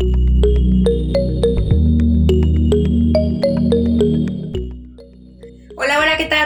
thank you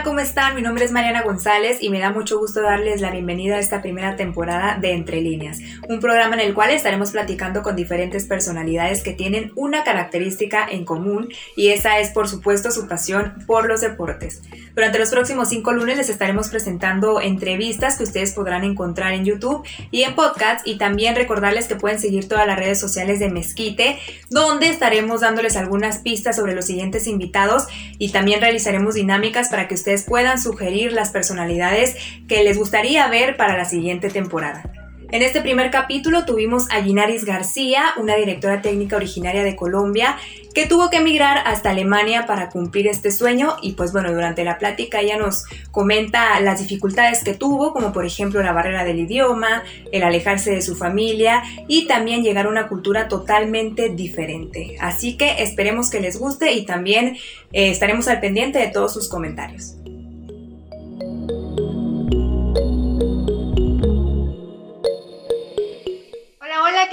¿Cómo están? Mi nombre es Mariana González y me da mucho gusto darles la bienvenida a esta primera temporada de Entre Líneas, un programa en el cual estaremos platicando con diferentes personalidades que tienen una característica en común y esa es por supuesto su pasión por los deportes. Durante los próximos cinco lunes les estaremos presentando entrevistas que ustedes podrán encontrar en YouTube y en podcast y también recordarles que pueden seguir todas las redes sociales de Mezquite, donde estaremos dándoles algunas pistas sobre los siguientes invitados y también realizaremos dinámicas para que ustedes puedan sugerir las personalidades que les gustaría ver para la siguiente temporada. En este primer capítulo tuvimos a Ginaris García, una directora técnica originaria de Colombia, que tuvo que emigrar hasta Alemania para cumplir este sueño y pues bueno, durante la plática ella nos comenta las dificultades que tuvo, como por ejemplo la barrera del idioma, el alejarse de su familia y también llegar a una cultura totalmente diferente. Así que esperemos que les guste y también eh, estaremos al pendiente de todos sus comentarios.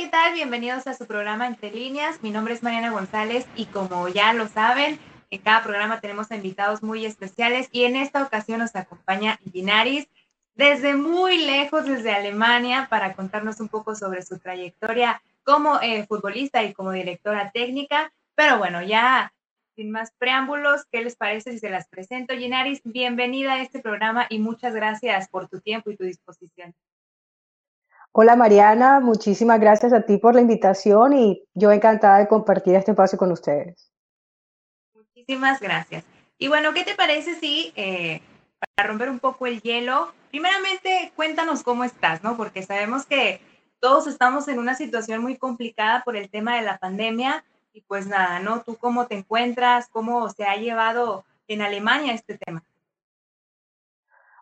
¿Qué tal? Bienvenidos a su programa Entre Líneas. Mi nombre es Mariana González y como ya lo saben, en cada programa tenemos invitados muy especiales y en esta ocasión nos acompaña Ginaris desde muy lejos, desde Alemania, para contarnos un poco sobre su trayectoria como eh, futbolista y como directora técnica. Pero bueno, ya sin más preámbulos, ¿qué les parece si se las presento? Ginaris, bienvenida a este programa y muchas gracias por tu tiempo y tu disposición. Hola Mariana, muchísimas gracias a ti por la invitación y yo encantada de compartir este espacio con ustedes. Muchísimas gracias. Y bueno, ¿qué te parece si, eh, para romper un poco el hielo, primeramente cuéntanos cómo estás, ¿no? Porque sabemos que todos estamos en una situación muy complicada por el tema de la pandemia y pues nada, ¿no? ¿Tú cómo te encuentras? ¿Cómo se ha llevado en Alemania este tema?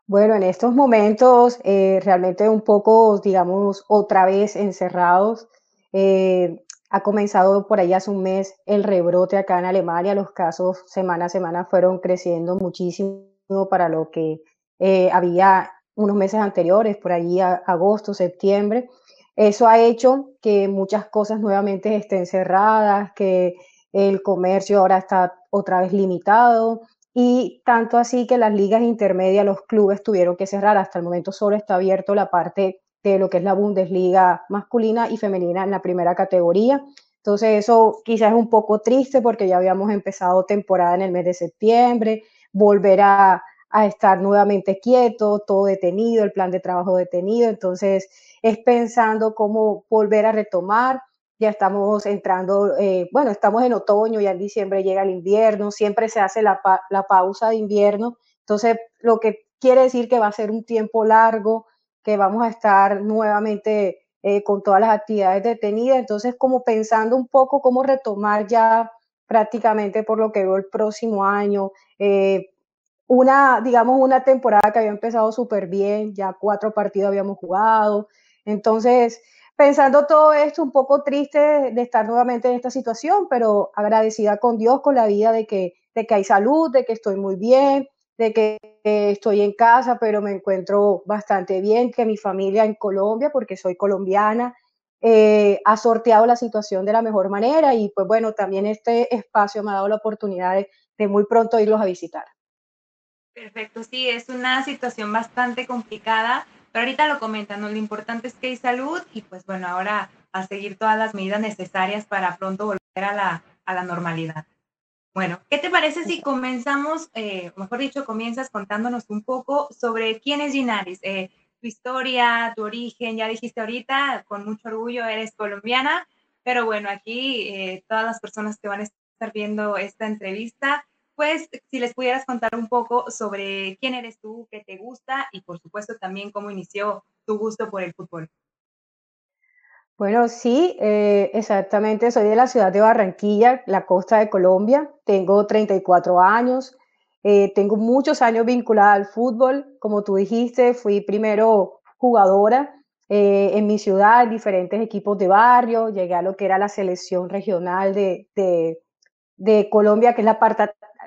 Bueno, en estos momentos eh, realmente un poco, digamos, otra vez encerrados. Eh, ha comenzado por ahí hace un mes el rebrote acá en Alemania. Los casos semana a semana fueron creciendo muchísimo para lo que eh, había unos meses anteriores, por ahí agosto, septiembre. Eso ha hecho que muchas cosas nuevamente estén cerradas, que el comercio ahora está otra vez limitado, y tanto así que las ligas intermedias, los clubes tuvieron que cerrar. Hasta el momento solo está abierto la parte de lo que es la Bundesliga masculina y femenina en la primera categoría. Entonces eso quizás es un poco triste porque ya habíamos empezado temporada en el mes de septiembre, volver a, a estar nuevamente quieto, todo detenido, el plan de trabajo detenido. Entonces es pensando cómo volver a retomar ya estamos entrando, eh, bueno, estamos en otoño, ya en diciembre llega el invierno, siempre se hace la, pausa de invierno, entonces lo que quiere decir que va a ser un tiempo largo, que vamos a estar nuevamente eh, con todas las actividades detenidas, entonces como pensando un poco cómo retomar ya prácticamente por lo que veo el próximo año, eh, una, digamos, una temporada que había empezado súper bien, ya cuatro partidos habíamos jugado, entonces pensando todo esto, un poco triste de estar nuevamente en esta situación, pero agradecida con Dios, con la vida de que, de que hay salud, de que estoy muy bien, de que estoy en casa, pero me encuentro bastante bien, que mi familia en Colombia, porque soy colombiana, eh, ha sorteado la situación de la mejor manera y pues bueno, también este espacio me ha dado la oportunidad de, de muy pronto irlos a visitar. Perfecto, sí, es una situación bastante complicada pero ahorita lo comentan, ¿no? Lo importante es que hay salud y pues bueno, ahora a seguir todas las medidas necesarias para pronto volver a la, a la normalidad. Bueno, ¿qué te parece si comenzamos, eh, mejor dicho, comienzas contándonos un poco sobre quién es Ginaris, eh, tu historia, tu origen, ya dijiste ahorita, con mucho orgullo eres colombiana, pero bueno, aquí eh, todas las personas que van a estar viendo esta entrevista pues si les pudieras contar un poco sobre quién eres tú, qué te gusta y por supuesto también cómo inició tu gusto por el fútbol. Bueno, sí, eh, exactamente. Soy de la ciudad de Barranquilla, la costa de Colombia. Tengo 34 años. Eh, tengo muchos años vinculada al fútbol. Como tú dijiste, fui primero jugadora eh, en mi ciudad, en diferentes equipos de barrio. Llegué a lo que era la selección regional de, de, de Colombia, que es la parte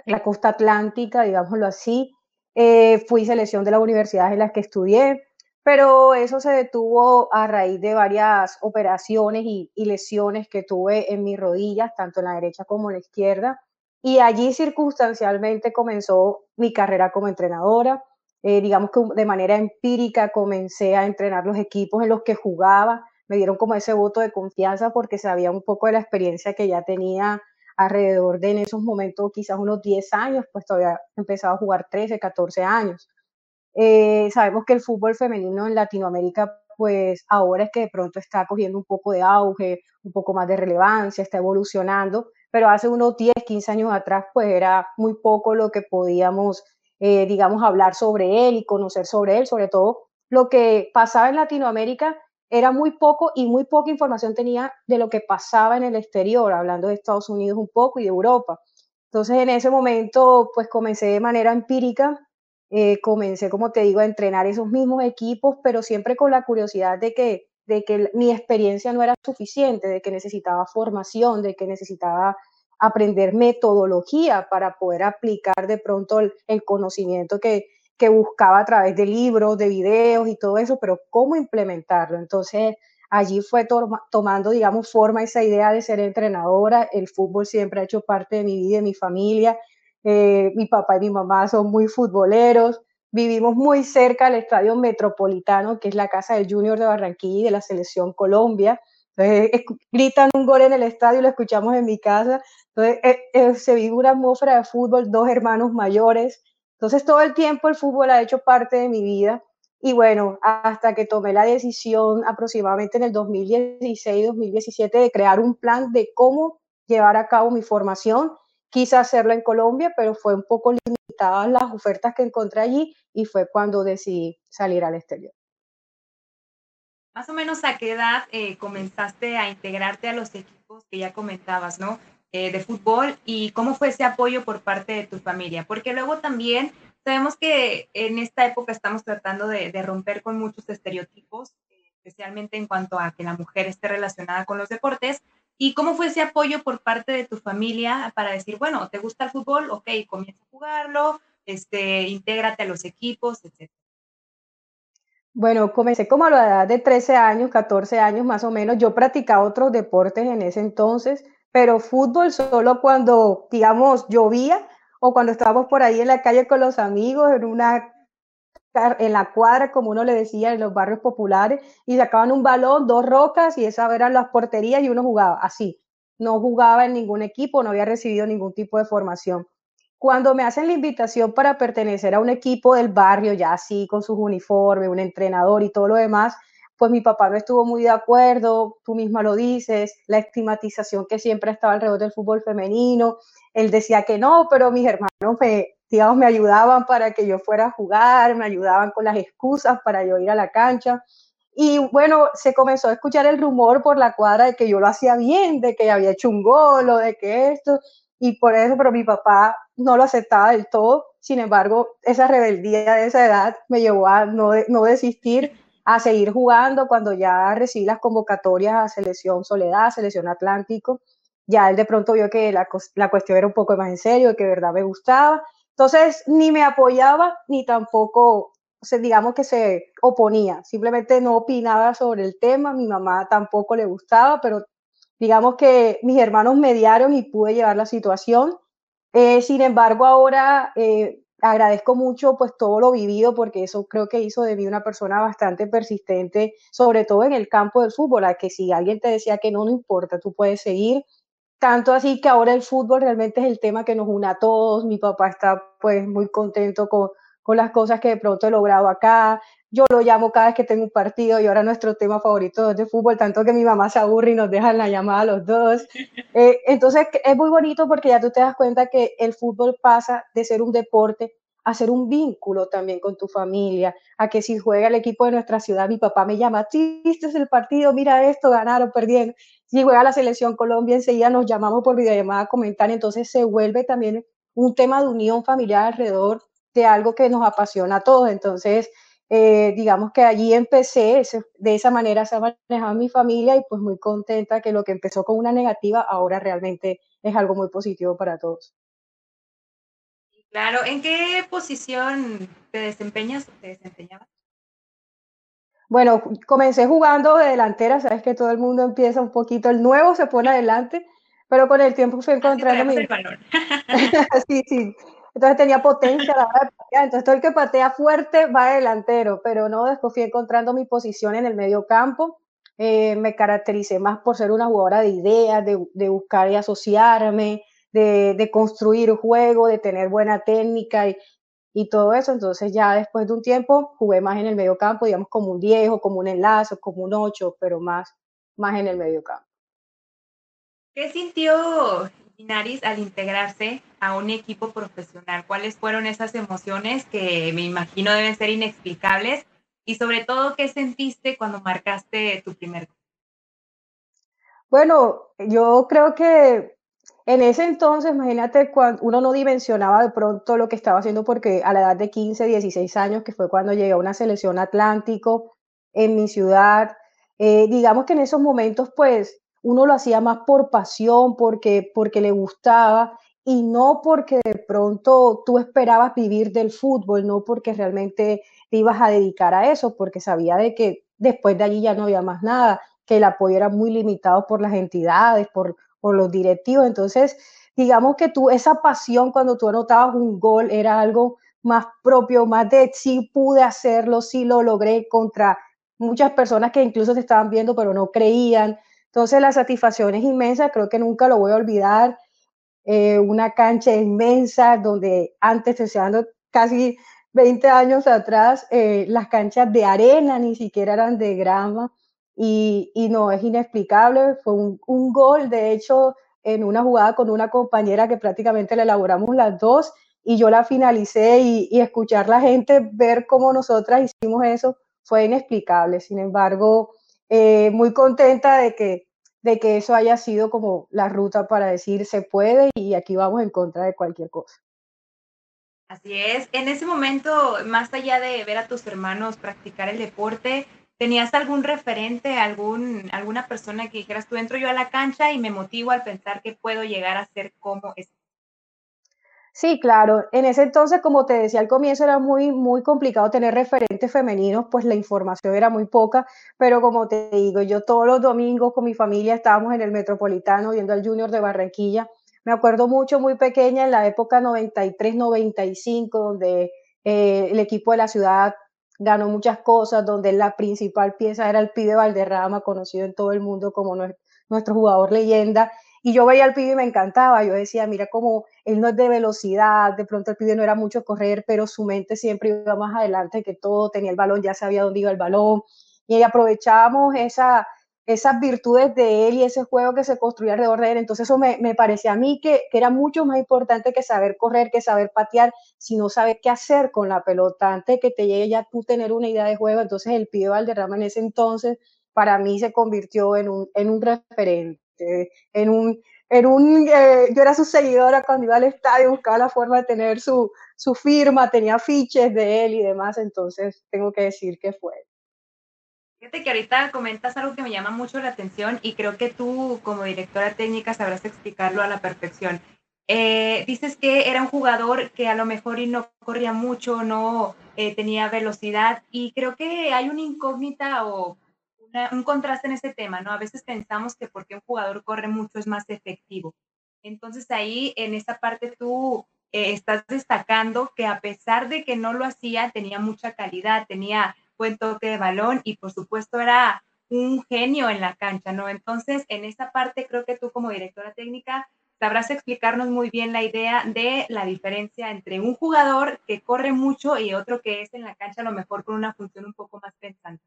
la costa atlántica, digámoslo así. Eh, fui selección de las universidades en las que estudié, pero eso se detuvo a raíz de varias operaciones y, lesiones que tuve en mis rodillas, tanto en la derecha como en la izquierda. Y allí circunstancialmente comenzó mi carrera como entrenadora. Eh, digamos que de manera empírica comencé a entrenar los equipos en los que jugaba. Me dieron como ese voto de confianza porque sabía un poco de la experiencia que ya tenía alrededor de en esos momentos quizás unos 10 años, pues todavía empezaba a jugar 13, 14 años. Eh, sabemos que el fútbol femenino en Latinoamérica, pues ahora es que de pronto está cogiendo un poco de auge, un poco más de relevancia, está evolucionando, pero hace unos 10, 15 años atrás, pues era muy poco lo que podíamos, eh, digamos, hablar sobre él y conocer sobre él, sobre todo lo que pasaba en Latinoamérica era muy poco y muy poca información tenía de lo que pasaba en el exterior, hablando de Estados Unidos un poco y de Europa. Entonces en ese momento pues comencé de manera empírica, eh, comencé como te digo a entrenar esos mismos equipos, pero siempre con la curiosidad de que, de que mi experiencia no era suficiente, de que necesitaba formación, de que necesitaba aprender metodología para poder aplicar de pronto el, el conocimiento que, que buscaba a través de libros, de videos y todo eso, pero cómo implementarlo. Entonces, allí fue to tomando, digamos, forma esa idea de ser entrenadora. El fútbol siempre ha hecho parte de mi vida y de mi familia. Eh, mi papá y mi mamá son muy futboleros. Vivimos muy cerca del Estadio Metropolitano, que es la casa del Junior de Barranquilla y de la Selección Colombia. Entonces, gritan un gol en el estadio lo escuchamos en mi casa. Entonces, eh, eh, se vive una atmósfera de fútbol, dos hermanos mayores, entonces todo el tiempo el fútbol ha hecho parte de mi vida y bueno, hasta que tomé la decisión aproximadamente en el 2016-2017 de crear un plan de cómo llevar a cabo mi formación. Quise hacerlo en Colombia, pero fue un poco limitadas las ofertas que encontré allí y fue cuando decidí salir al exterior. Más o menos a qué edad eh, comenzaste a integrarte a los equipos que ya comentabas, ¿no? Eh, de fútbol y cómo fue ese apoyo por parte de tu familia, porque luego también sabemos que en esta época estamos tratando de, romper con muchos estereotipos, especialmente en cuanto a que la mujer esté relacionada con los deportes. ¿Y cómo fue ese apoyo por parte de tu familia para decir, bueno, ¿te gusta el fútbol? Ok, comienza a jugarlo, este, intégrate a los equipos, etc. Bueno, comencé como a la edad de 13 años, 14 años más o menos. Yo practicaba otros deportes en ese entonces pero fútbol solo cuando, digamos, llovía o cuando estábamos por ahí en la calle con los amigos, en una en la cuadra, como uno le decía, en los barrios populares, y sacaban un balón, dos rocas, y esas eran las porterías y uno jugaba así. No jugaba en ningún equipo, no había recibido ningún tipo de formación. Cuando me hacen la invitación para pertenecer a un equipo del barrio, ya así, con sus uniformes, un entrenador y todo lo demás, pues mi papá no estuvo muy de acuerdo, tú misma lo dices, la estigmatización que siempre estaba alrededor del fútbol femenino, él decía que no, pero mis hermanos me, me ayudaban para que yo fuera a jugar, me ayudaban con las excusas para yo ir a la cancha. Y bueno, se comenzó a escuchar el rumor por la cuadra de que yo lo hacía bien, de que había hecho un gol o de que esto, y por eso, pero mi papá no lo aceptaba del todo. Sin embargo, esa rebeldía de esa edad me llevó a no, no desistir a seguir jugando cuando ya recibí las convocatorias a Selección Soledad, Selección Atlántico. Ya él de pronto vio que la, la cuestión era un poco más en serio, que de verdad me gustaba. Entonces, ni me apoyaba, ni tampoco, digamos que se oponía. Simplemente no opinaba sobre el tema. Mi mamá tampoco le gustaba, pero digamos que mis hermanos mediaron y pude llevar la situación. Eh, sin embargo, ahora eh, agradezco mucho pues todo lo vivido porque eso creo que hizo de mí una persona bastante persistente, sobre todo en el campo del fútbol, a que si alguien te decía que no, no importa, tú puedes seguir. Tanto así que ahora el fútbol realmente es el tema que nos une a todos. Mi papá está pues muy contento con, con las cosas que de pronto he logrado acá. Yo lo llamo cada vez que tengo un partido y ahora nuestro tema favorito es de fútbol, tanto que mi mamá se aburre y nos deja la llamada a los dos. Eh, entonces es muy bonito porque ya tú te das cuenta que el fútbol pasa de ser un deporte a ser un vínculo también con tu familia, a que si juega el equipo de nuestra ciudad, mi papá me llama, sí, este es el partido, mira esto, ganaron, perdieron. Si juega la selección Colombia, enseguida nos llamamos por videollamada a comentar, entonces se vuelve también un tema de unión familiar alrededor de algo que nos apasiona a todos. Entonces, eh, digamos que allí empecé, de esa manera se ha manejado mi familia y pues muy contenta que lo que empezó con una negativa ahora realmente es algo muy positivo para todos. Claro, ¿en qué posición te desempeñas o te desempeñabas? Bueno, comencé jugando de delantera, sabes que todo el mundo empieza un poquito, el nuevo se pone adelante, pero con el tiempo fui encontrando mi... sí, sí. Entonces tenía potencia la hora de patear. Entonces todo el que patea fuerte va delantero, pero no, después fui encontrando mi posición en el medio campo. Eh, me caractericé más por ser una jugadora de ideas, de, buscar y asociarme, de, construir juego, de tener buena técnica y, todo eso. Entonces ya después de un tiempo jugué más en el medio campo, digamos como un 10 o como un enlace, como un 8, pero más, más en el medio campo. ¿Qué sintió Inaris al integrarse a un equipo profesional? ¿Cuáles fueron esas emociones que me imagino deben ser inexplicables? Y sobre todo, ¿qué sentiste cuando marcaste tu primer gol? Bueno, yo creo que en ese entonces, imagínate, cuando uno no dimensionaba de pronto lo que estaba haciendo porque a la edad de 15, 16 años, que fue cuando llegué a una selección Atlántico en mi ciudad, eh, digamos que en esos momentos pues uno lo hacía más por pasión, porque, porque le gustaba y no porque de pronto tú esperabas vivir del fútbol, no porque realmente te ibas a dedicar a eso, porque sabía de que después de allí ya no había más nada, que el apoyo era muy limitado por las entidades, por por los directivos. Entonces, digamos que tú, esa pasión cuando tú anotabas un gol era algo más propio, más de sí pude hacerlo, sí lo logré contra muchas personas que incluso te estaban viendo pero no creían. Entonces la satisfacción es inmensa, creo que nunca lo voy a olvidar. Eh, una cancha inmensa donde antes, deseando casi 20 años atrás, eh, las canchas de arena ni siquiera eran de grama. Y, y no, es inexplicable. Fue un, un, gol, de hecho, en una jugada con una compañera que prácticamente la elaboramos las dos y yo la finalicé y, y escuchar la gente ver cómo nosotras hicimos eso fue inexplicable. Sin embargo, eh, muy contenta de que, de que eso haya sido como la ruta para decir se puede y aquí vamos en contra de cualquier cosa. Así es. En ese momento, más allá de ver a tus hermanos practicar el deporte, ¿Tenías algún referente, algún, alguna persona que dijeras, tú entro yo a la cancha y me motivo al pensar que puedo llegar a ser como es? Sí, claro. En ese entonces, como te decía al comienzo, era muy, muy complicado tener referentes femeninos, pues la información era muy poca, pero como te digo, yo todos los domingos con mi familia estábamos en el Metropolitano viendo al Junior de Barranquilla. Me acuerdo mucho, muy pequeña, en la época 93-95, donde eh, el equipo de la ciudad ganó muchas cosas, donde la principal pieza era el pibe Valderrama, conocido en todo el mundo como nuestro jugador leyenda. Y yo veía al pibe y me encantaba. Yo decía, mira cómo él no es de velocidad, de pronto el pibe no era mucho correr, pero su mente siempre iba más adelante que todo, tenía el balón, ya sabía dónde iba el balón. Y aprovechábamos esa, esas virtudes de él y ese juego que se construía alrededor de él. Entonces eso me, me parecía a mí que, que, era mucho más importante que saber correr, que saber patear, sino saber qué hacer con la pelota. Antes que te llegue ya tú tener una idea de juego, entonces el pibe Valderrama en ese entonces para mí se convirtió en un, en un referente, en un... En un eh, yo era su seguidora cuando iba al estadio, buscaba la forma de tener su, su firma, tenía fiches de él y demás, entonces tengo que decir que fue Fíjate que ahorita comentas algo que me llama mucho la atención y creo que tú como directora técnica sabrás explicarlo a la perfección. Eh, dices que era un jugador que a lo mejor y no corría mucho, no eh, tenía velocidad y creo que hay una incógnita o un contraste en ese tema, ¿no? A veces pensamos que porque un jugador corre mucho es más efectivo. Entonces ahí en esa parte tú eh, estás destacando que a pesar de que no lo hacía, tenía mucha calidad, tenía buen toque de balón y por supuesto era un genio en la cancha, ¿no? Entonces, en esa parte creo que tú como directora técnica sabrás explicarnos muy bien la idea de la diferencia entre un jugador que corre mucho y otro que es en la cancha a lo mejor con una función un poco más pensante.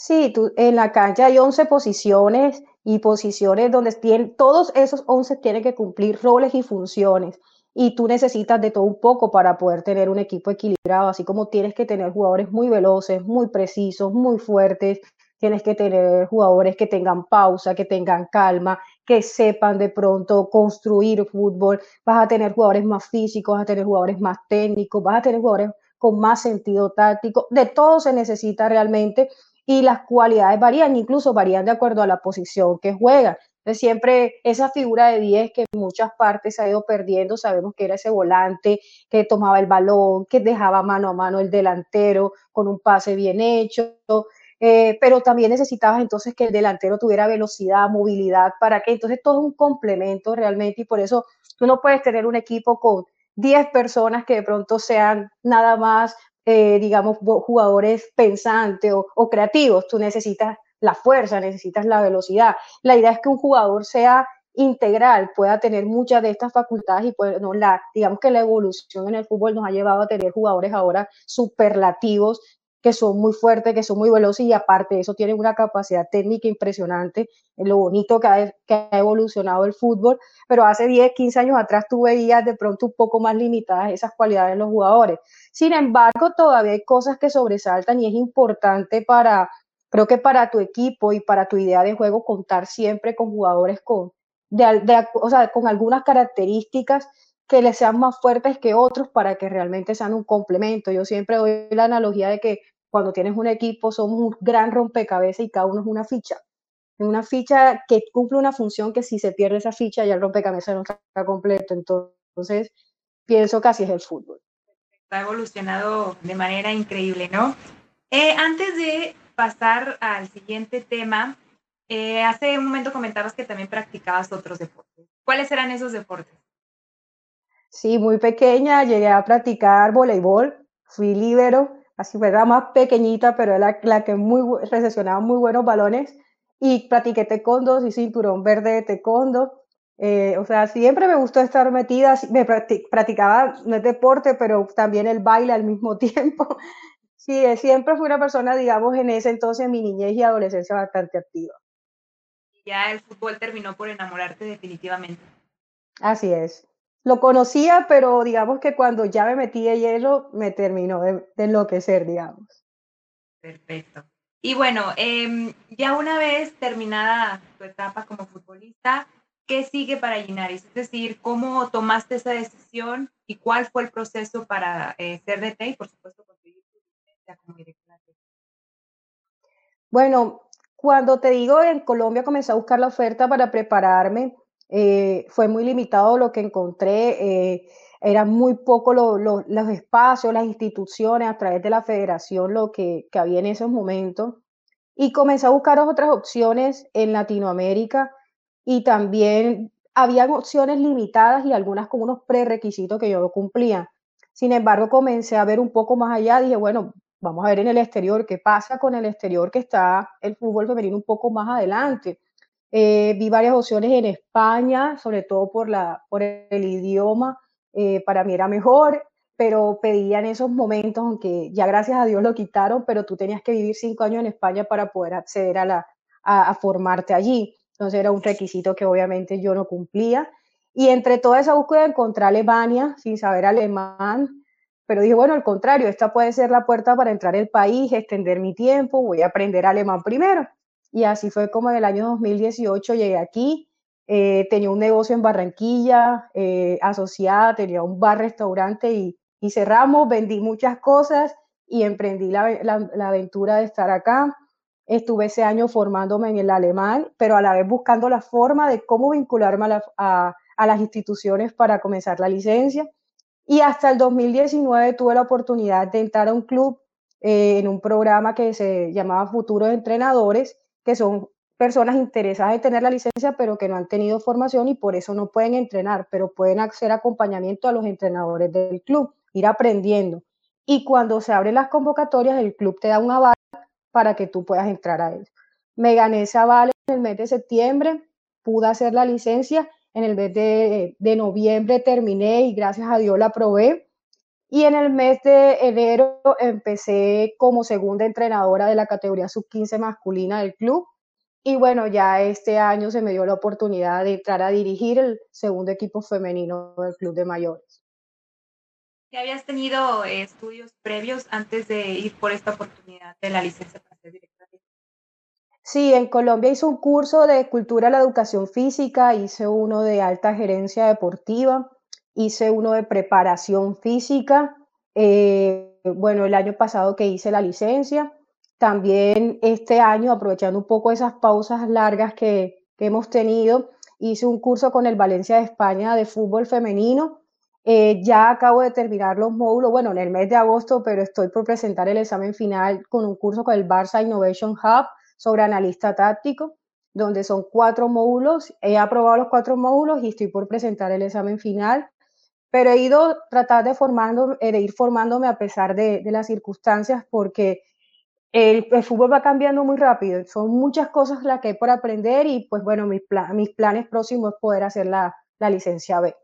Sí, tú, en la cancha hay 11 posiciones y posiciones donde tienen, todos esos 11 tienen que cumplir roles y funciones y tú necesitas de todo un poco para poder tener un equipo equilibrado, así como tienes que tener jugadores muy veloces, muy precisos, muy fuertes, tienes que tener jugadores que tengan pausa, que tengan calma, que sepan de pronto construir fútbol, vas a tener jugadores más físicos, vas a tener jugadores más técnicos, vas a tener jugadores con más sentido táctico, de todo se necesita realmente y las cualidades varían, incluso varían de acuerdo a la posición que juegan. siempre esa figura de 10 que en muchas partes ha ido perdiendo, sabemos que era ese volante que tomaba el balón, que dejaba mano a mano el delantero con un pase bien hecho, eh, pero también necesitabas entonces que el delantero tuviera velocidad, movilidad, para que entonces todo es un complemento realmente y por eso tú no puedes tener un equipo con 10 personas que de pronto sean nada más, eh, digamos, jugadores pensantes o, creativos. Tú necesitas la fuerza, necesitas la velocidad. La idea es que un jugador sea integral, pueda tener muchas de estas facultades y pues, la, digamos que la evolución en el fútbol nos ha llevado a tener jugadores ahora superlativos que son muy fuertes, que son muy veloces y aparte de eso tienen una capacidad técnica impresionante, en lo bonito que ha, que ha, evolucionado el fútbol, pero hace 10, 15 años atrás tú veías de pronto un poco más limitadas esas cualidades en los jugadores. Sin embargo, todavía hay cosas que sobresaltan y es importante para, creo que para tu equipo y para tu idea de juego contar siempre con jugadores con, o sea, con algunas características que les sean más fuertes que otros para que realmente sean un complemento. Yo siempre doy la analogía de que cuando tienes un equipo somos un gran rompecabezas y cada uno es una ficha. Una ficha que cumple una función que si se pierde esa ficha ya el rompecabezas no está completo. Entonces, pienso que así es el fútbol. Ha evolucionado de manera increíble, ¿no? Eh, antes de pasar al siguiente tema, eh, hace un momento comentabas que también practicabas otros deportes. ¿Cuáles eran esos deportes? Sí, muy pequeña llegué a practicar voleibol, fui líbero, así fue, era más pequeñita, pero era la que muy, recepcionaba muy buenos balones y practiqué taekwondo, y cinturón verde de taekwondo. Eh, o sea, siempre me gustó estar metida, me practicaba, no es deporte, pero también el baile al mismo tiempo. Sí, eh, siempre fui una persona, digamos, en ese entonces, mi niñez y adolescencia bastante activa. Ya el fútbol terminó por enamorarte definitivamente. Así es lo conocía, pero digamos que cuando ya me metí de hielo, me terminó de, enloquecer, digamos. Perfecto. Y bueno, em, ya una vez terminada tu etapa como futbolista, ¿qué sigue para Linares? Es decir, ¿cómo tomaste esa decisión y cuál fue el proceso para eh, ser DT y, por supuesto, conseguir tu licencia como directora? Bueno, cuando te digo en Colombia comencé a buscar la oferta para prepararme, eh, fue muy limitado lo que encontré, eh, eran muy pocos los espacios, las instituciones a través de la federación lo que, que había en esos momentos. Y comencé a buscar otras opciones en Latinoamérica y también habían opciones limitadas y algunas con unos prerequisitos que yo no cumplía. Sin embargo, comencé a ver un poco más allá, dije, bueno, vamos a ver en el exterior qué pasa con el exterior que está el fútbol femenino un poco más adelante. Eh, vi varias opciones en España, sobre todo por, la, por el idioma, eh, para mí era mejor, pero pedía en esos momentos, aunque ya gracias a Dios lo quitaron, pero tú tenías que vivir cinco años en España para poder acceder a, la, a, formarte allí. Entonces era un requisito que obviamente yo no cumplía. Y entre toda esa búsqueda encontré Alemania sin saber alemán, pero dije, bueno, al contrario, esta puede ser la puerta para entrar al país, extender mi tiempo, voy a aprender alemán primero. Y así fue como en el año 2018 llegué aquí. Eh, tenía un negocio en Barranquilla, eh, asociada, tenía un bar-restaurante y, y, cerramos, vendí muchas cosas y emprendí la, la, aventura de estar acá. Estuve ese año formándome en el alemán, pero a la vez buscando la forma de cómo vincularme a, a, las instituciones para comenzar la licencia. Y hasta el 2019 tuve la oportunidad de entrar a un club eh, en un programa que se llamaba Futuros Entrenadores que son personas interesadas en tener la licencia, pero que no han tenido formación y por eso no pueden entrenar, pero pueden hacer acompañamiento a los entrenadores del club, ir aprendiendo. Y cuando se abren las convocatorias, el club te da un aval para que tú puedas entrar a él. Me gané ese aval en el mes de septiembre, pude hacer la licencia, en el mes de, de noviembre terminé y gracias a Dios la aprobé. Y en el mes de enero empecé como segunda entrenadora de la categoría sub-15 masculina del club. Y bueno, ya este año se me dio la oportunidad de entrar a dirigir el segundo equipo femenino del club de mayores. ¿Ya habías tenido estudios previos antes de ir por esta oportunidad de la licencia para ser directora? Sí, en Colombia hice un curso de cultura de la educación física, hice uno de alta gerencia deportiva hice uno de preparación física, eh, bueno, el año pasado que hice la licencia, también este año, aprovechando un poco esas pausas largas que, que hemos tenido. Hice un curso con el Valencia de España de fútbol femenino. Eh, ya acabo de terminar los módulos, bueno, en el mes de agosto, pero estoy por presentar el examen final con un curso con el Barça Innovation Hub sobre analista táctico, donde son cuatro módulos. He aprobado los cuatro módulos y estoy por presentar el examen final pero he ido tratar de, formando, eh, de ir formándome a pesar de, las circunstancias porque el, fútbol va cambiando muy rápido, son muchas cosas las que hay por aprender y pues bueno, mis, mis planes próximos es poder hacer la, la licencia B.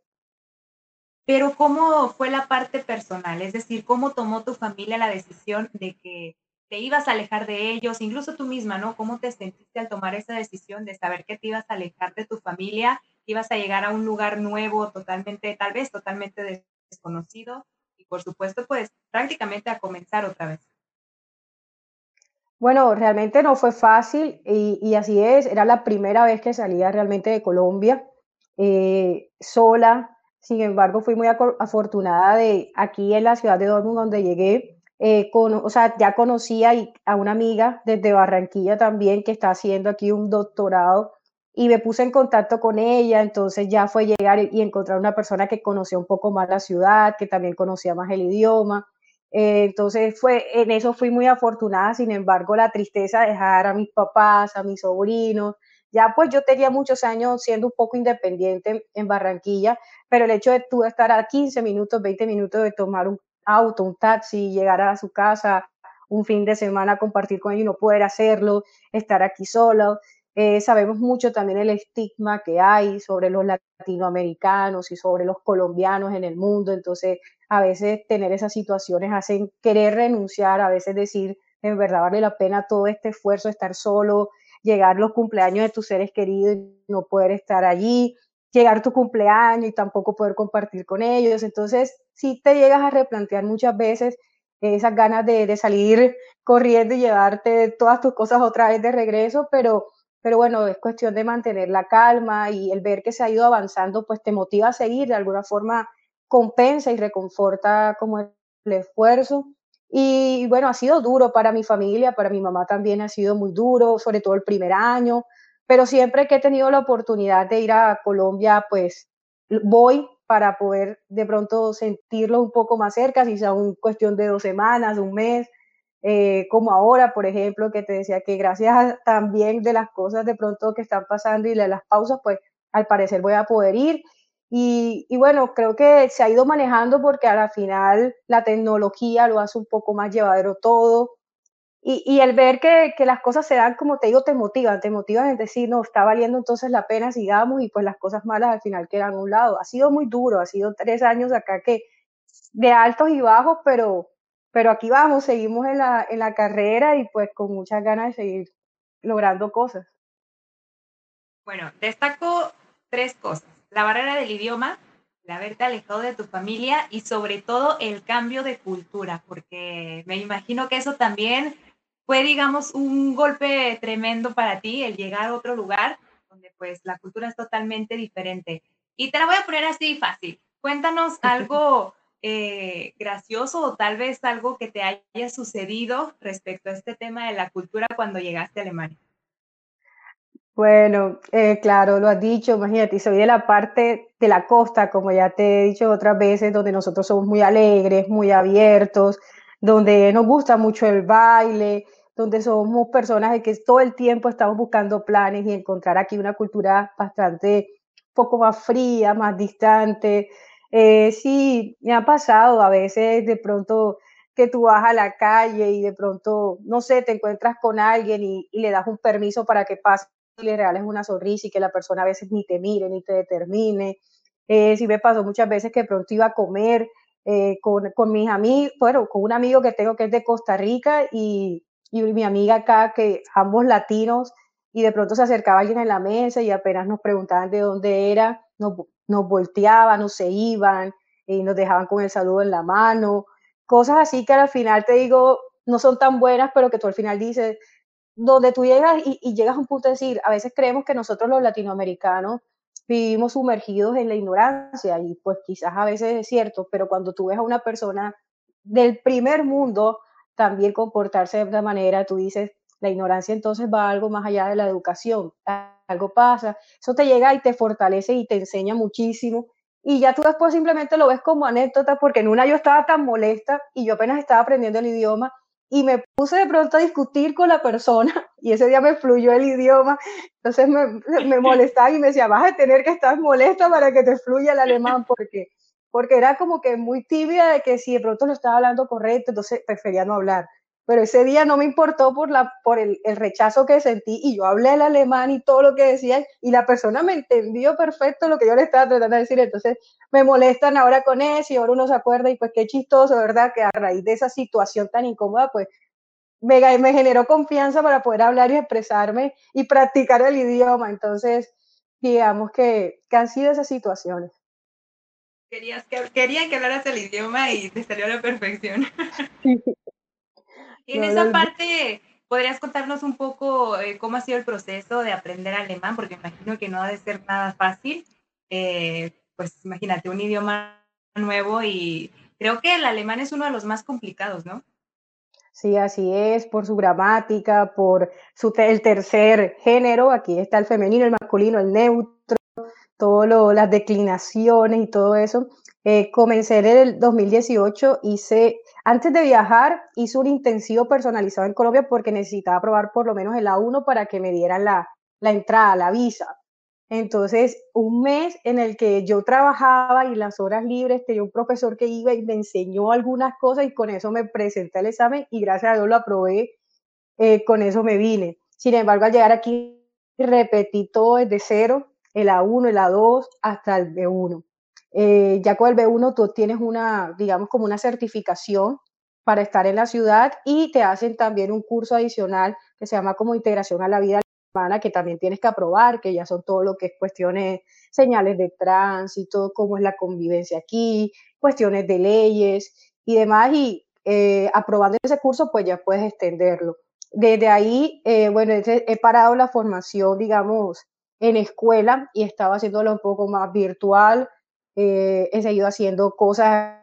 Pero ¿cómo fue la parte personal? Es decir, ¿cómo tomó tu familia la decisión de que te ibas a alejar de ellos, incluso tú misma, ¿no? ¿Cómo te sentiste al tomar esa decisión de saber que te ibas a alejar de tu familia ibas a llegar a un lugar nuevo, totalmente, tal vez totalmente desconocido, y por supuesto, pues prácticamente a comenzar otra vez. Bueno, realmente no fue fácil y, así es, era la primera vez que salía realmente de Colombia eh, sola, sin embargo fui muy afortunada de aquí en la ciudad de Dortmund donde llegué, eh, con, o sea, ya conocía a una amiga desde Barranquilla también que está haciendo aquí un doctorado y me puse en contacto con ella, entonces ya fue llegar y encontrar una persona que conocía un poco más la ciudad, que también conocía más el idioma. Eh, entonces fue, en eso fui muy afortunada, sin embargo la tristeza de dejar a mis papás, a mis sobrinos, ya pues yo tenía muchos años siendo un poco independiente en Barranquilla, pero el hecho de tú estar a 15 minutos, 20 minutos de tomar un auto, un taxi, llegar a su casa un fin de semana, compartir con ellos y no poder hacerlo, estar aquí solo, eh, sabemos mucho también el estigma que hay sobre los latinoamericanos y sobre los colombianos en el mundo, entonces a veces tener esas situaciones hacen querer renunciar, a veces decir, en verdad vale la pena todo este esfuerzo, estar solo, llegar los cumpleaños de tus seres queridos y no poder estar allí, llegar tu cumpleaños y tampoco poder compartir con ellos, entonces si te llegas a replantear muchas veces esas ganas de salir corriendo y llevarte todas tus cosas otra vez de regreso, pero pero bueno, es cuestión de mantener la calma y el ver que se ha ido avanzando, pues te motiva a seguir, de alguna forma compensa y reconforta como el, esfuerzo. Y bueno, ha sido duro para mi familia, para mi mamá también ha sido muy duro, sobre todo el primer año, pero siempre que he tenido la oportunidad de ir a Colombia, pues voy para poder de pronto sentirlo un poco más cerca, si sea una cuestión de dos semanas, un mes, eh, como ahora, por ejemplo, que te decía que gracias también de las cosas de pronto que están pasando y de las pausas, pues al parecer voy a poder ir. Y, bueno, creo que se ha ido manejando porque a la final la tecnología lo hace un poco más llevadero todo. Y, y el ver que, que, las cosas se dan, como te digo, te motivan, te motivan en decir, no, está valiendo entonces la pena, sigamos, y pues las cosas malas al final quedan a un lado. Ha sido muy duro, ha sido tres años acá que de altos y bajos, pero, pero aquí vamos, seguimos en la, en la carrera y pues con muchas ganas de seguir logrando cosas. Bueno, destaco tres cosas. La barrera del idioma, el haberte alejado de tu familia y sobre todo el cambio de cultura, porque me imagino que eso también fue, digamos, un golpe tremendo para ti, el llegar a otro lugar donde pues la cultura es totalmente diferente. Y te la voy a poner así fácil. Cuéntanos algo eh, gracioso o tal vez algo que te haya sucedido respecto a este tema de la cultura cuando llegaste a Alemania? Bueno, eh, claro, lo has dicho, imagínate, soy de la parte de la costa, como ya te he dicho otras veces, donde nosotros somos muy alegres, muy abiertos, donde nos gusta mucho el baile, donde somos personas de que todo el tiempo estamos buscando planes y encontrar aquí una cultura bastante poco más fría, más distante, eh, sí, me ha pasado a veces de pronto que tú vas a la calle y de pronto, no sé, te encuentras con alguien y, le das un permiso para que pase y le regales una sonrisa y que la persona a veces ni te mire ni te determine. Eh, sí me pasó muchas veces que de pronto iba a comer eh, con, con, mis amigos, bueno, con un amigo que tengo que es de Costa Rica y, y mi amiga acá, que ambos latinos, y de pronto se acercaba alguien en la mesa y apenas nos preguntaban de dónde era, nos, nos volteaban, nos se iban y nos dejaban con el saludo en la mano, cosas así que al final te digo, no son tan buenas, pero que tú al final dices, donde tú llegas y, llegas a un punto de decir, a veces creemos que nosotros los latinoamericanos vivimos sumergidos en la ignorancia y pues quizás a veces es cierto, pero cuando tú ves a una persona del primer mundo también comportarse de esta manera, tú dices, La ignorancia entonces va algo más allá de la educación. Algo pasa, eso te llega y te fortalece y te enseña muchísimo. Y ya tú después simplemente lo ves como anécdota, porque en una yo estaba tan molesta y yo apenas estaba aprendiendo el idioma y me puse de pronto a discutir con la persona y ese día me fluyó el idioma, entonces me, me molestaba y me decía, vas a tener que estar molesta para que te fluya el alemán porque, porque era como que muy tibia de que si de pronto lo estaba hablando correcto, entonces prefería no hablar. Pero ese día no me importó por, la, por el, el rechazo que sentí y yo hablé el alemán y todo lo que decía y la persona me entendió perfecto lo que yo le estaba tratando de decir. Entonces me molestan ahora con eso y ahora uno se acuerda y pues qué chistoso, ¿verdad? Que a raíz de esa situación tan incómoda, pues me, me generó confianza para poder hablar y expresarme y practicar el idioma. Entonces, digamos que, que han sido esas situaciones. Querías que, querían que hablaras el idioma y te salió a la perfección. Y en esa parte, ¿podrías contarnos un poco eh, cómo ha sido el proceso de aprender alemán? Porque imagino que no ha de ser nada fácil. Eh, pues imagínate, un idioma nuevo y creo que el alemán es uno de los más complicados, ¿no? Sí, así es, por su gramática, por su el tercer género, aquí está el femenino, el masculino, el neutro, todas las declinaciones y todo eso. Eh, comencé en el 2018, hice antes de viajar, hice un intensivo personalizado en Colombia porque necesitaba probar por lo menos el A1 para que me dieran la, la entrada, la visa. Entonces, un mes en el que yo trabajaba y las horas libres tenía un profesor que iba y me enseñó algunas cosas y con eso me presenté al examen y gracias a Dios lo aprobé, eh, con eso me vine. Sin embargo, al llegar aquí, repetí todo desde cero, el A1, el A2, hasta el B1. Eh, ya con el B1 tú tienes una, digamos, como una certificación para estar en la ciudad y te hacen también un curso adicional que se llama como integración a la vida alemana, que también tienes que aprobar, que ya son todo lo que es cuestiones, señales de tránsito, cómo es la convivencia aquí, cuestiones de leyes y demás. Y eh, aprobando ese curso, pues ya puedes extenderlo. Desde ahí, eh, bueno, he parado la formación, digamos, en escuela y estaba haciéndolo un poco más virtual, eh, he seguido haciendo cosas,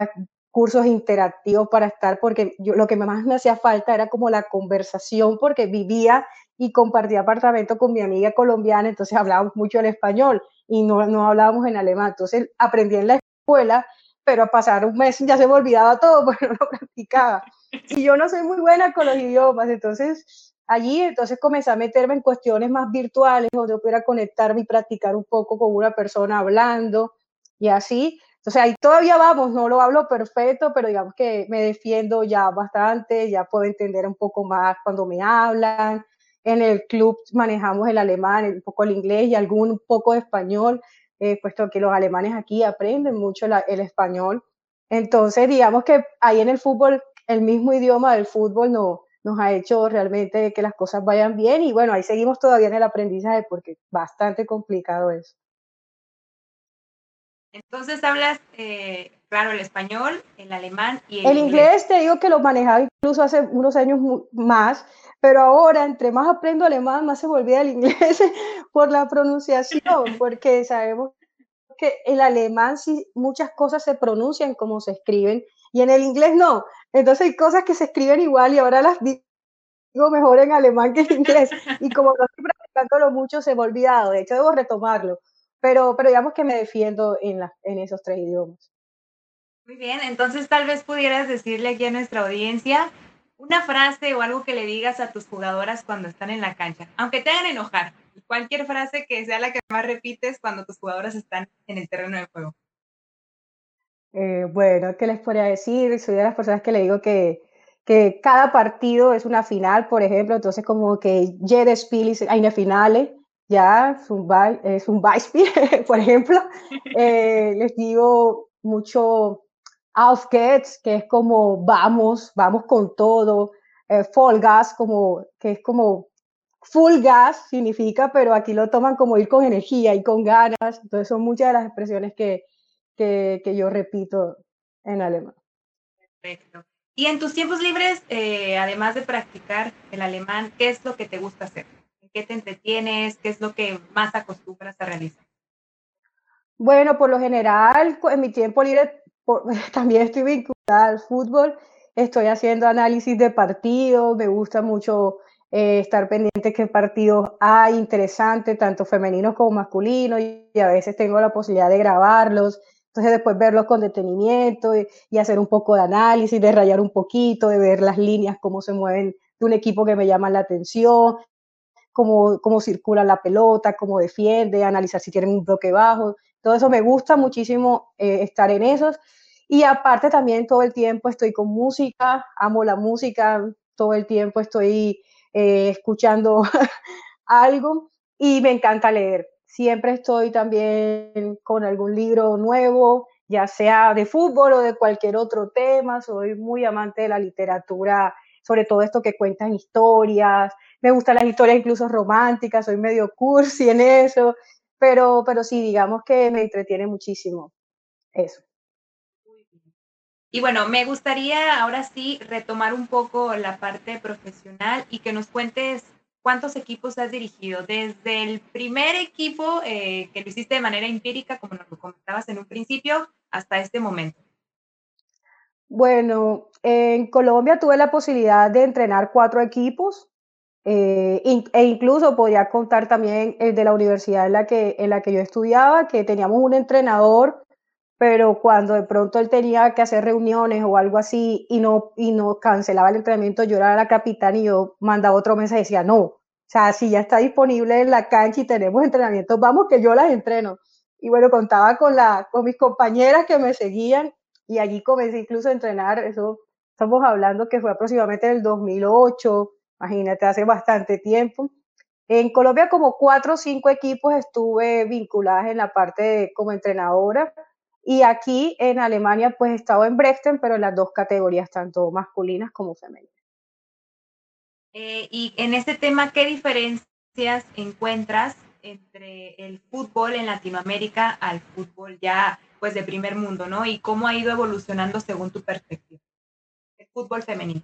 cursos interactivos para estar, porque yo, lo que más me hacía falta era como la conversación, porque vivía y compartía apartamento con mi amiga colombiana, entonces hablábamos mucho el español y no, no hablábamos en alemán. Entonces aprendí en la escuela, pero a pasar un mes ya se me olvidaba todo, porque no lo practicaba. Y yo no soy muy buena con los idiomas, entonces allí entonces comencé a meterme en cuestiones más virtuales, donde yo pudiera conectarme y practicar un poco con una persona hablando, y así. Entonces ahí todavía vamos, no lo hablo perfecto, pero digamos que me defiendo ya bastante, ya puedo entender un poco más cuando me hablan. En el club manejamos el alemán, un poco el inglés y algún poco de español, eh, puesto que los alemanes aquí aprenden mucho el español. Entonces, digamos que ahí en el fútbol, el mismo idioma del fútbol no, nos ha hecho realmente que las cosas vayan bien y bueno, ahí seguimos todavía en el aprendizaje porque bastante complicado es. Entonces hablas, eh, claro, el español, el alemán y el, el inglés. te digo que lo manejaba incluso hace unos años más, pero ahora entre más aprendo alemán, más se me olvida el inglés por la pronunciación, porque sabemos que el alemán sí muchas cosas se pronuncian como se escriben y en el inglés no. Entonces hay cosas que se escriben igual y ahora las digo mejor en alemán que en inglés. Y como no estoy practicándolo mucho, se me ha olvidado. De hecho, debo retomarlo pero, pero digamos que me defiendo en, la, en esos tres idiomas. Muy bien, entonces tal vez pudieras decirle aquí a nuestra audiencia una frase o algo que le digas a tus jugadoras cuando están en la cancha, aunque te hagan enojar, cualquier frase que sea la que más repites cuando tus jugadoras están en el terreno de juego. Eh, bueno, ¿qué les podría decir? Soy de las personas que le digo que, que cada partido es una final, por ejemplo, entonces como que jedes Spiel hay una finales, ya es un Beispiel, por ejemplo, eh, les digo mucho Auf que es como vamos, vamos con todo, eh, Full Gas, como, que es como full gas significa, pero aquí lo toman como ir con energía y con ganas, entonces son muchas de las expresiones que, que, que yo repito en alemán. Perfecto. Y en tus tiempos libres, eh, además de practicar el alemán, ¿qué es lo que te gusta hacer? qué te entretienes? ¿Qué es lo que más acostumbras a realizar? Bueno, por lo general, en mi tiempo libre también estoy vinculada al fútbol. Estoy haciendo análisis de partidos, me gusta mucho eh, estar pendiente qué partidos hay interesantes, tanto femeninos como masculinos, y, a veces tengo la posibilidad de grabarlos. Entonces después verlos con detenimiento y, y, hacer un poco de análisis, de rayar un poquito, de ver las líneas, cómo se mueven de un equipo que me llama la atención, cómo, cómo circula la pelota, cómo defiende, analizar si tienen un bloque bajo. Todo eso me gusta muchísimo eh, estar en esos. Y aparte también todo el tiempo estoy con música, amo la música, todo el tiempo estoy eh, escuchando algo y me encanta leer. Siempre estoy también con algún libro nuevo, ya sea de fútbol o de cualquier otro tema. Soy muy amante de la literatura, sobre todo esto que cuentan historias. Me gustan las historias incluso románticas, soy medio cursi en eso, pero, pero sí, digamos que me entretiene muchísimo eso. Y bueno, me gustaría ahora sí retomar un poco la parte profesional y que nos cuentes cuántos equipos has dirigido, desde el primer equipo eh, que lo hiciste de manera empírica, como nos lo comentabas en un principio, hasta este momento. Bueno, en Colombia tuve la posibilidad de entrenar cuatro equipos eh, e incluso podía contar también el de la universidad en la, que, en la que yo estudiaba, que teníamos un entrenador pero cuando de pronto él tenía que hacer reuniones o algo así y no, y no cancelaba el entrenamiento, yo era la capitán y yo mandaba otro mensaje y decía, no, o sea, si ya está disponible en la cancha y tenemos entrenamiento, vamos que yo las entreno. Y bueno, contaba con, la, con mis compañeras que me seguían y allí comencé incluso a entrenar, eso estamos hablando que fue aproximadamente en el 2008, imagínate, hace bastante tiempo. En Colombia como cuatro o cinco equipos estuve vinculadas en la parte de, como entrenadora y aquí en Alemania, pues he estado en Brechten, pero en las dos categorías, tanto masculinas como femeninas. Eh, y en este tema, ¿qué diferencias encuentras entre el fútbol en Latinoamérica al fútbol ya pues de primer mundo, ¿no? Y cómo ha ido evolucionando según tu perspectiva. El fútbol femenino.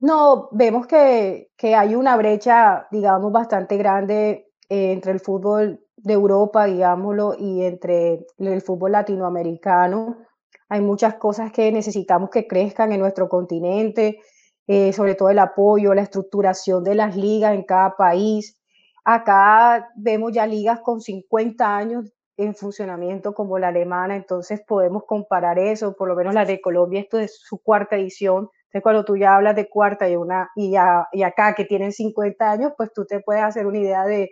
No, vemos que, que hay una brecha, digamos, bastante grande eh, entre el fútbol de Europa, digámoslo, y entre el fútbol latinoamericano. Hay muchas cosas que necesitamos que crezcan en nuestro continente, eh, sobre todo el apoyo, la estructuración de las ligas en cada país. Acá vemos ya ligas con 50 años en funcionamiento como la alemana, entonces podemos comparar eso, por lo menos la de Colombia, esto es su cuarta edición. Entonces, cuando tú ya hablas de cuarta y, una, y, y acá que tienen 50 años, pues tú te puedes hacer una idea de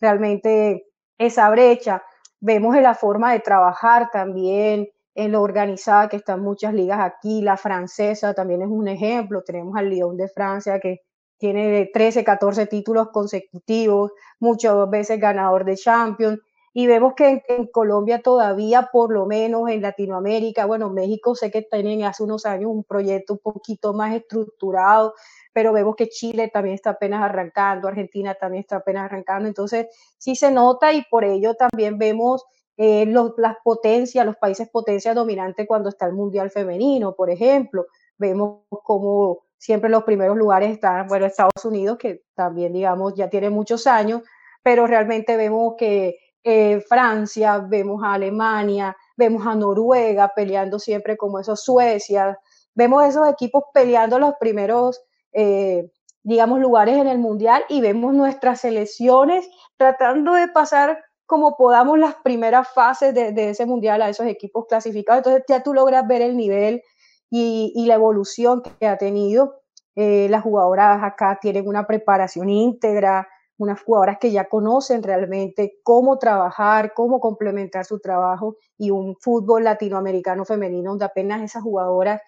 realmente esa brecha. Vemos en la forma de trabajar también, en lo organizada que están muchas ligas aquí. La francesa también es un ejemplo. Tenemos al Lyon de Francia que tiene 13, 14 títulos consecutivos, muchas veces ganador de Champions. Y vemos que en, Colombia todavía, por lo menos en Latinoamérica, bueno, México sé que tienen hace unos años un proyecto un poquito más estructurado, pero vemos que Chile también está apenas arrancando, Argentina también está apenas arrancando, entonces sí se nota y por ello también vemos eh, las potencias, los países potencias dominantes cuando está el Mundial Femenino, por ejemplo, vemos como siempre los primeros lugares están, bueno, Estados Unidos, que también, digamos, ya tiene muchos años, pero realmente vemos que eh, Francia, vemos a Alemania, vemos a Noruega peleando siempre como esos Suecia, vemos esos equipos peleando los primeros eh, digamos, lugares en el mundial y vemos nuestras selecciones tratando de pasar como podamos las primeras fases de, ese mundial a esos equipos clasificados. Entonces ya tú logras ver el nivel y, la evolución que ha tenido. Eh, las jugadoras acá tienen una preparación íntegra, unas jugadoras que ya conocen realmente cómo trabajar, cómo complementar su trabajo y un fútbol latinoamericano femenino donde apenas esas jugadoras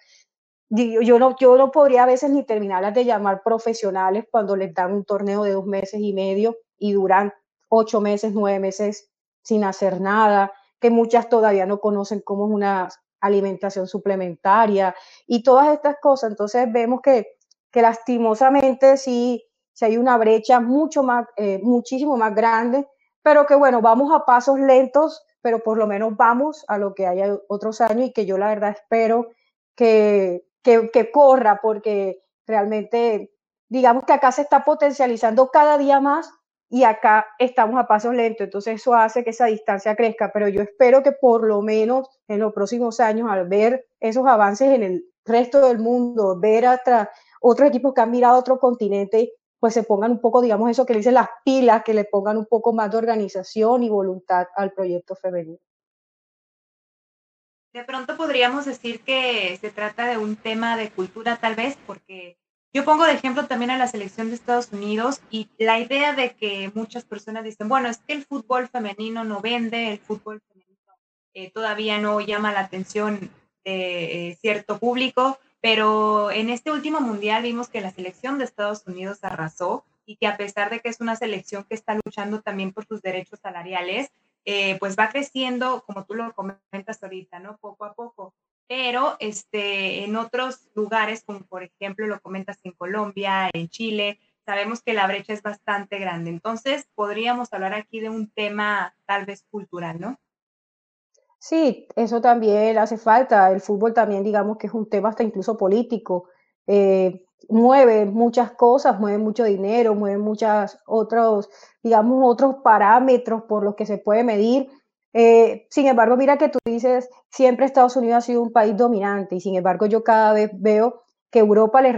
yo no, yo no podría a veces ni terminarlas de llamar profesionales cuando les dan un torneo de dos meses y medio y duran ocho meses, nueve meses sin hacer nada, que muchas todavía no conocen cómo es una alimentación suplementaria y todas estas cosas. Entonces vemos que, que lastimosamente sí, sí hay una brecha mucho más, eh, muchísimo más grande, pero que bueno, vamos a pasos lentos, pero por lo menos vamos a lo que haya otros años y que yo la verdad espero que, que, corra, porque realmente, digamos que acá se está potencializando cada día más y acá estamos a pasos lentos, entonces eso hace que esa distancia crezca, pero yo espero que por lo menos en los próximos años, al ver esos avances en el resto del mundo, ver hasta otros equipos que han mirado a otro continente pues se pongan un poco, digamos, eso que le dicen las pilas, que le pongan un poco más de organización y voluntad al proyecto femenino. De pronto podríamos decir que se trata de un tema de cultura tal vez, porque yo pongo de ejemplo también a la selección de Estados Unidos y la idea de que muchas personas dicen, bueno, es que el fútbol femenino no vende, el fútbol femenino eh, todavía no llama la atención de eh, cierto público, pero en este último mundial vimos que la selección de Estados Unidos arrasó y que a pesar de que es una selección que está luchando también por sus derechos salariales, eh, pues va creciendo, como tú lo comentas ahorita, ¿no? Poco a poco. Pero este, en otros lugares, como por ejemplo lo comentas en Colombia, en Chile, sabemos que la brecha es bastante grande. Entonces, podríamos hablar aquí de un tema tal vez cultural, ¿no? Sí, eso también hace falta. El fútbol también, digamos que es un tema hasta incluso político. Eh, mueve muchas cosas, mueve mucho dinero, mueve muchos otros, digamos, otros parámetros por los que se puede medir. Eh, sin embargo, mira que tú dices, siempre Estados Unidos ha sido un país dominante y sin embargo yo cada vez veo que Europa le,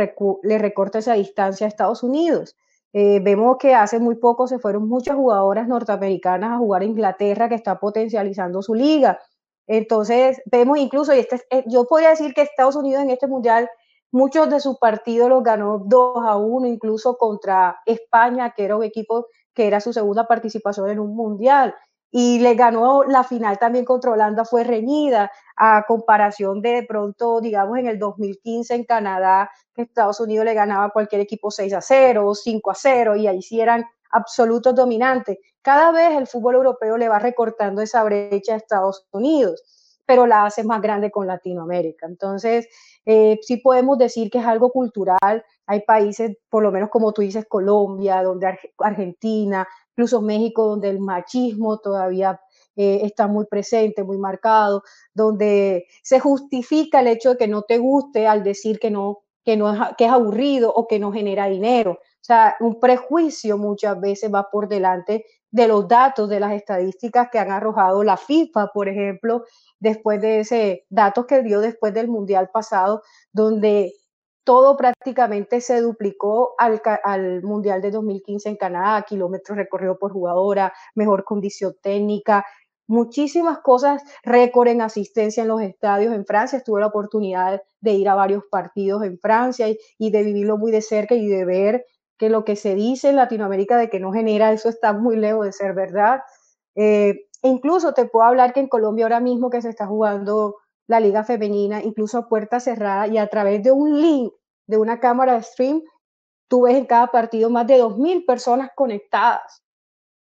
recorta esa distancia a Estados Unidos. Eh, vemos que hace muy poco se fueron muchas jugadoras norteamericanas a jugar a Inglaterra que está potencializando su liga. Entonces, vemos incluso, y este, eh, yo podría decir que Estados Unidos en este mundial, muchos de sus partidos los ganó 2 a 1, incluso contra España, que era un equipo que era su segunda participación en un mundial. Y le ganó la final también contra Holanda, fue reñida, a comparación de, de pronto, digamos, en el 2015 en Canadá, Estados Unidos le ganaba cualquier equipo 6 a 0, 5 a 0, y ahí sí eran absolutos dominantes. Cada vez el fútbol europeo le va recortando esa brecha a Estados Unidos, pero la hace más grande con Latinoamérica. Entonces, eh, sí podemos decir que es algo cultural. Hay países, por lo menos como tú dices, Colombia, donde Argentina, incluso México, donde el machismo todavía eh, está muy presente, muy marcado, donde se justifica el hecho de que no te guste al decir que no, que no es, que es aburrido o que no genera dinero. O sea, un prejuicio muchas veces va por delante de los datos, de las estadísticas que han arrojado la FIFA, por ejemplo, después de ese datos que dio después del Mundial pasado, donde todo prácticamente se duplicó al, al, Mundial de 2015 en Canadá, kilómetros recorridos por jugadora, mejor condición técnica, muchísimas cosas, récord en asistencia en los estadios en Francia. Tuve la oportunidad de ir a varios partidos en Francia y, y de vivirlo muy de cerca y de ver que lo que se dice en Latinoamérica de que no genera, eso está muy lejos de ser verdad. Eh, incluso te puedo hablar que en Colombia ahora mismo que se está jugando la liga femenina, incluso a puerta cerrada y a través de un link de una cámara de stream, tú ves en cada partido más de 2.000 personas conectadas.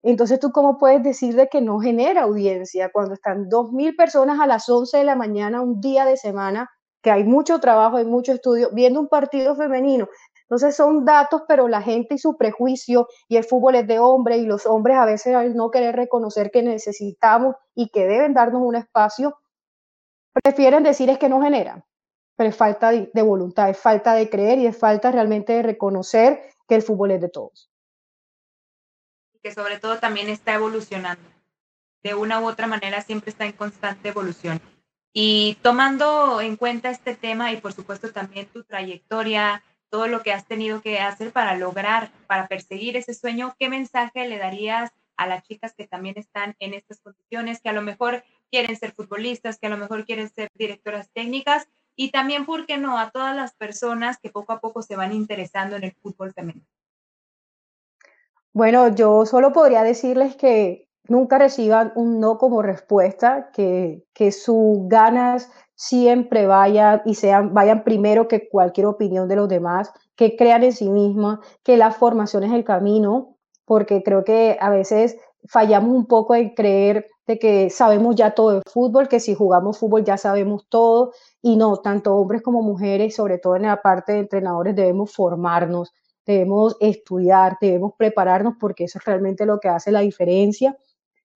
Entonces, ¿tú cómo puedes decir de que no genera audiencia cuando están 2.000 personas a las 11 de la mañana, un día de semana, que hay mucho trabajo, hay mucho estudio, viendo un partido femenino entonces son datos, pero la gente y su prejuicio y el fútbol es de hombre y los hombres a veces al no querer reconocer que necesitamos y que deben darnos un espacio, prefieren decir es que no generan, pero es falta de, voluntad, es falta de creer y es falta realmente de reconocer que el fútbol es de todos. Y que sobre todo también está evolucionando. De una u otra manera siempre está en constante evolución. Y tomando en cuenta este tema y por supuesto también tu trayectoria, todo lo que has tenido que hacer para lograr, para perseguir ese sueño, ¿qué mensaje le darías a las chicas que también están en estas condiciones, que a lo mejor quieren ser futbolistas, que a lo mejor quieren ser directoras técnicas y también, ¿por qué no?, a todas las personas que poco a poco se van interesando en el fútbol femenino. Bueno, yo solo podría decirles que nunca reciban un no como respuesta, que, que sus ganas siempre vayan y sean, vayan primero que cualquier opinión de los demás, que crean en sí mismas, que la formación es el camino, porque creo que a veces fallamos un poco en creer de que sabemos ya todo de fútbol, que si jugamos fútbol ya sabemos todo, y no, tanto hombres como mujeres, sobre todo en la parte de entrenadores, debemos formarnos, debemos estudiar, debemos prepararnos, porque eso es realmente lo que hace la diferencia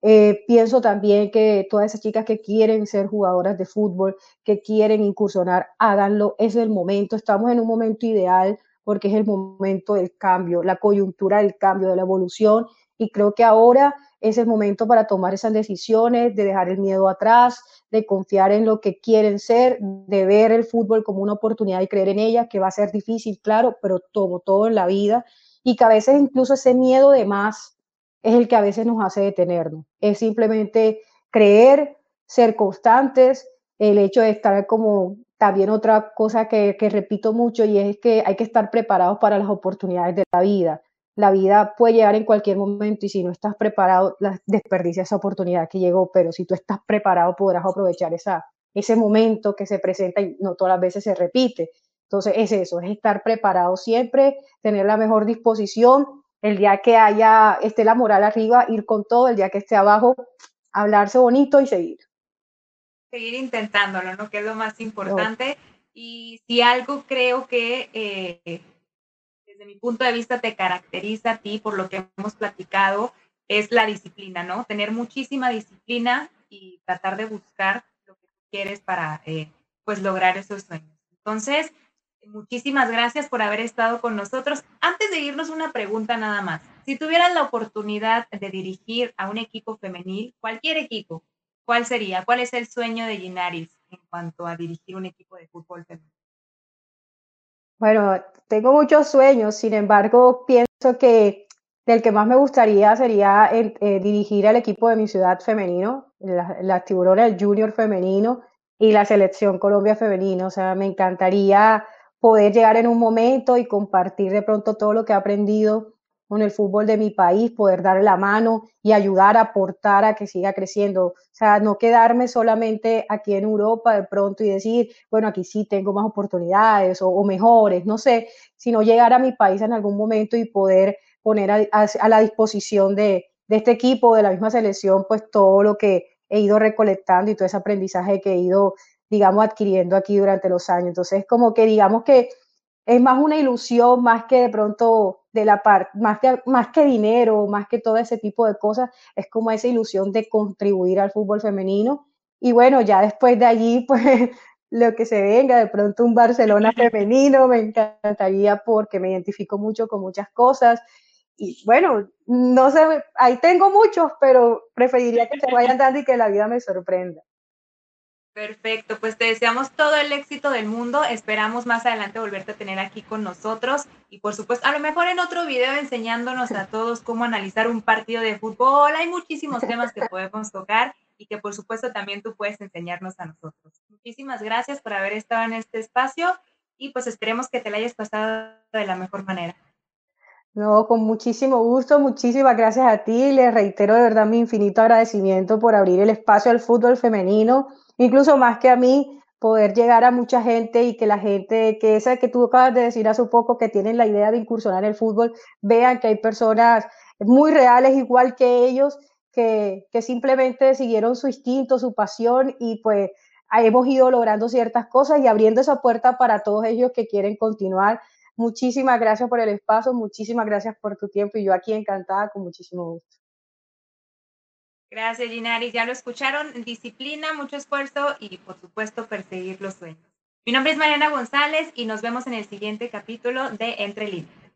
eh, pienso también que todas esas chicas que quieren ser jugadoras de fútbol, que quieren incursionar, háganlo. Es el momento, estamos en un momento ideal porque es el momento del cambio, la coyuntura del cambio, de la evolución. Y creo que ahora es el momento para tomar esas decisiones, de dejar el miedo atrás, de confiar en lo que quieren ser, de ver el fútbol como una oportunidad y creer en ella, que va a ser difícil, claro, pero todo, todo en la vida y que a veces incluso ese miedo de más es el que a veces nos hace detenernos. Es simplemente creer, ser constantes, el hecho de estar como también otra cosa que, que, repito mucho y es que hay que estar preparados para las oportunidades de la vida. La vida puede llegar en cualquier momento y si no estás preparado, desperdicia esa oportunidad que llegó, pero si tú estás preparado podrás aprovechar esa, ese momento que se presenta y no todas las veces se repite. Entonces es eso, es estar preparado siempre, tener la mejor disposición, el día que haya, esté la moral arriba, ir con todo, el día que esté abajo, hablarse bonito y seguir. Seguir intentándolo, ¿no? Que es lo más importante. Y si algo creo que eh, desde mi punto de vista te caracteriza a ti por lo que hemos platicado, es la disciplina, ¿no? Tener muchísima disciplina y tratar de buscar lo que quieres para, eh, pues, lograr esos sueños. Entonces, muchísimas gracias por haber estado con nosotros. Antes de irnos, una pregunta nada más. Si tuvieras la oportunidad de dirigir a un equipo femenil, cualquier equipo, ¿cuál sería? ¿Cuál es el sueño de Ginaris en cuanto a dirigir un equipo de fútbol femenil? Bueno, tengo muchos sueños, sin embargo, pienso que del que más me gustaría sería eh, dirigir al equipo de mi ciudad femenino, la, la tiburona, el junior femenino y la selección Colombia femenino. O sea, me encantaría poder llegar en un momento y compartir de pronto todo lo que he aprendido con el fútbol de mi país, poder darle la mano y ayudar, a aportar a que siga creciendo. O sea, no quedarme solamente aquí en Europa de pronto y decir, bueno, aquí sí tengo más oportunidades o, mejores, no sé, sino llegar a mi país en algún momento y poder poner a, a la disposición de, de este equipo, de la misma selección, pues todo lo que he ido recolectando y todo ese aprendizaje que he ido digamos, adquiriendo aquí durante los años. Entonces, como que digamos que es más una ilusión, más que de pronto de la parte, más que, más que dinero, más que todo ese tipo de cosas, es como esa ilusión de contribuir al fútbol femenino. Y bueno, ya después de allí, pues lo que se venga, de pronto un Barcelona femenino, me encantaría porque me identifico mucho con muchas cosas. Y bueno, no sé, ahí tengo muchos, pero preferiría que se vayan dando y que la vida me sorprenda. Perfecto, pues te deseamos todo el éxito del mundo. Esperamos más adelante volverte a tener aquí con nosotros y por supuesto, a lo mejor en otro video enseñándonos a todos cómo analizar un partido de fútbol. Hay muchísimos temas que podemos tocar y que por supuesto también tú puedes enseñarnos a nosotros. Muchísimas gracias por haber estado en este espacio y pues esperemos que te la hayas pasado de la mejor manera. No, con muchísimo gusto, muchísimas gracias a ti. Les reitero de verdad mi infinito agradecimiento por abrir el espacio al fútbol femenino incluso más que a mí, poder llegar a mucha gente y que la gente, que esa que tú acabas de decir hace poco, que tienen la idea de incursionar en el fútbol, vean que hay personas muy reales igual que ellos, que, que simplemente siguieron su instinto, su pasión y pues hemos ido logrando ciertas cosas y abriendo esa puerta para todos ellos que quieren continuar. Muchísimas gracias por el espacio, muchísimas gracias por tu tiempo y yo aquí encantada con muchísimo gusto. Gracias, Ginaris. Ya lo escucharon. Disciplina, mucho esfuerzo y, por supuesto, perseguir los sueños. Mi nombre es Mariana González y nos vemos en el siguiente capítulo de Entre Líneas.